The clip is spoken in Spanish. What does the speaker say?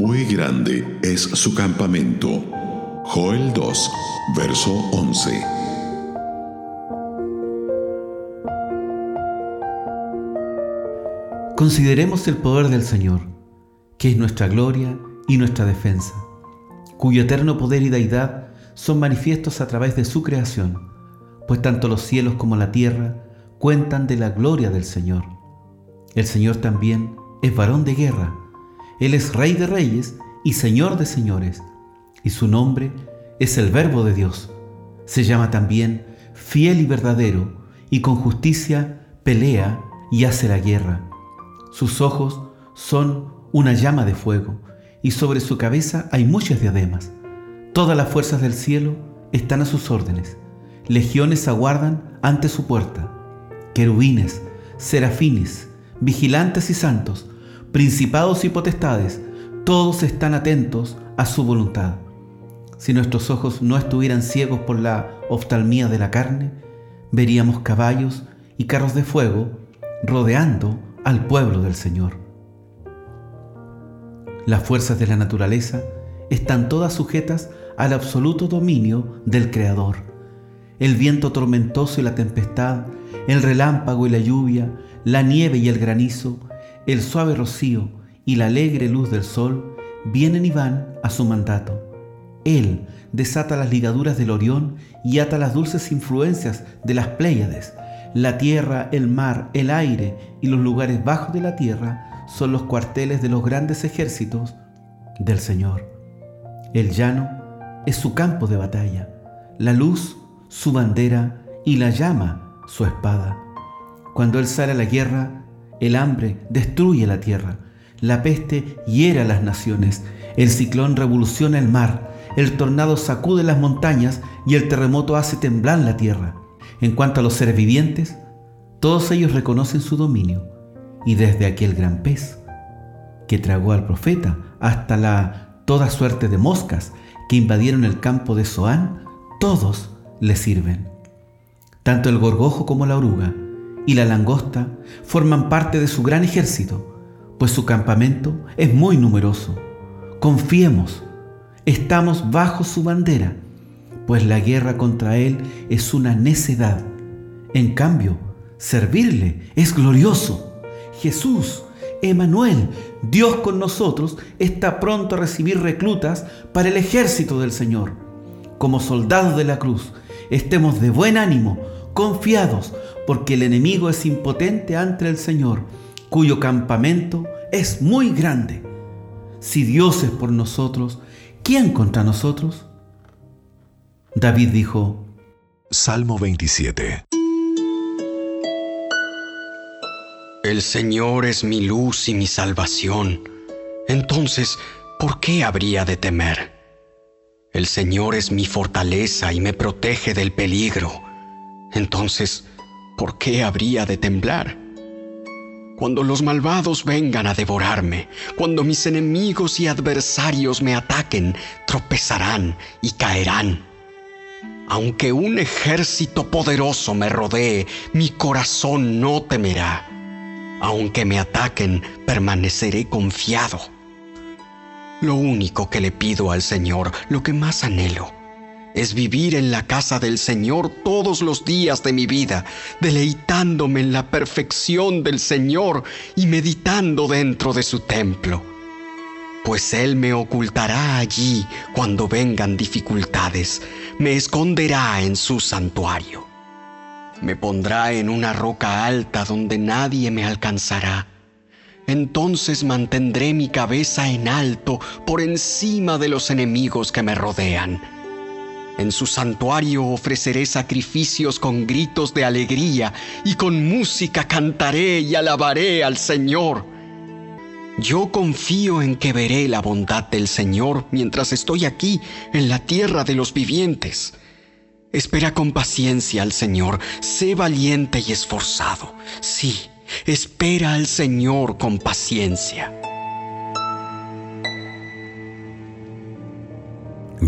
Muy grande es su campamento. Joel 2, verso 11. Consideremos el poder del Señor, que es nuestra gloria y nuestra defensa, cuyo eterno poder y deidad son manifiestos a través de su creación, pues tanto los cielos como la tierra cuentan de la gloria del Señor. El Señor también es varón de guerra, Él es Rey de reyes y Señor de señores, y su nombre es el Verbo de Dios. Se llama también fiel y verdadero, y con justicia pelea y hace la guerra. Sus ojos son una llama de fuego, y sobre su cabeza hay muchas diademas. Todas las fuerzas del cielo están a sus órdenes. Legiones aguardan ante su puerta. Querubines, serafines, vigilantes y santos, principados y potestades, todos están atentos a su voluntad. Si nuestros ojos no estuvieran ciegos por la oftalmía de la carne, veríamos caballos y carros de fuego rodeando al pueblo del Señor. Las fuerzas de la naturaleza están todas sujetas al absoluto dominio del Creador. El viento tormentoso y la tempestad, el relámpago y la lluvia, la nieve y el granizo, el suave rocío y la alegre luz del sol vienen y van a su mandato. Él desata las ligaduras del Orión y ata las dulces influencias de las Pléyades. La tierra, el mar, el aire y los lugares bajos de la tierra son los cuarteles de los grandes ejércitos del Señor. El llano es su campo de batalla, la luz su bandera y la llama su espada. Cuando Él sale a la guerra, el hambre destruye la tierra, la peste hiera las naciones, el ciclón revoluciona el mar, el tornado sacude las montañas y el terremoto hace temblar la tierra. En cuanto a los seres vivientes, todos ellos reconocen su dominio, y desde aquel gran pez que tragó al profeta hasta la toda suerte de moscas que invadieron el campo de Zoán, todos le sirven. Tanto el gorgojo como la oruga y la langosta forman parte de su gran ejército, pues su campamento es muy numeroso. Confiemos, estamos bajo su bandera, pues la guerra contra él es una necedad. En cambio, servirle es glorioso. Jesús Emanuel, Dios con nosotros, está pronto a recibir reclutas para el ejército del Señor. Como soldados de la cruz, estemos de buen ánimo, confiados, porque el enemigo es impotente ante el Señor, cuyo campamento es muy grande. Si Dios es por nosotros, ¿quién contra nosotros? David dijo, Salmo 27 El Señor es mi luz y mi salvación. Entonces, ¿por qué habría de temer? El Señor es mi fortaleza y me protege del peligro. Entonces, ¿por qué habría de temblar? Cuando los malvados vengan a devorarme, cuando mis enemigos y adversarios me ataquen, tropezarán y caerán. Aunque un ejército poderoso me rodee, mi corazón no temerá aunque me ataquen, permaneceré confiado. Lo único que le pido al Señor, lo que más anhelo, es vivir en la casa del Señor todos los días de mi vida, deleitándome en la perfección del Señor y meditando dentro de su templo. Pues Él me ocultará allí cuando vengan dificultades, me esconderá en su santuario. Me pondrá en una roca alta donde nadie me alcanzará. Entonces mantendré mi cabeza en alto por encima de los enemigos que me rodean. En su santuario ofreceré sacrificios con gritos de alegría y con música cantaré y alabaré al Señor. Yo confío en que veré la bondad del Señor mientras estoy aquí en la tierra de los vivientes. Espera con paciencia al Señor, sé valiente y esforzado. Sí, espera al Señor con paciencia.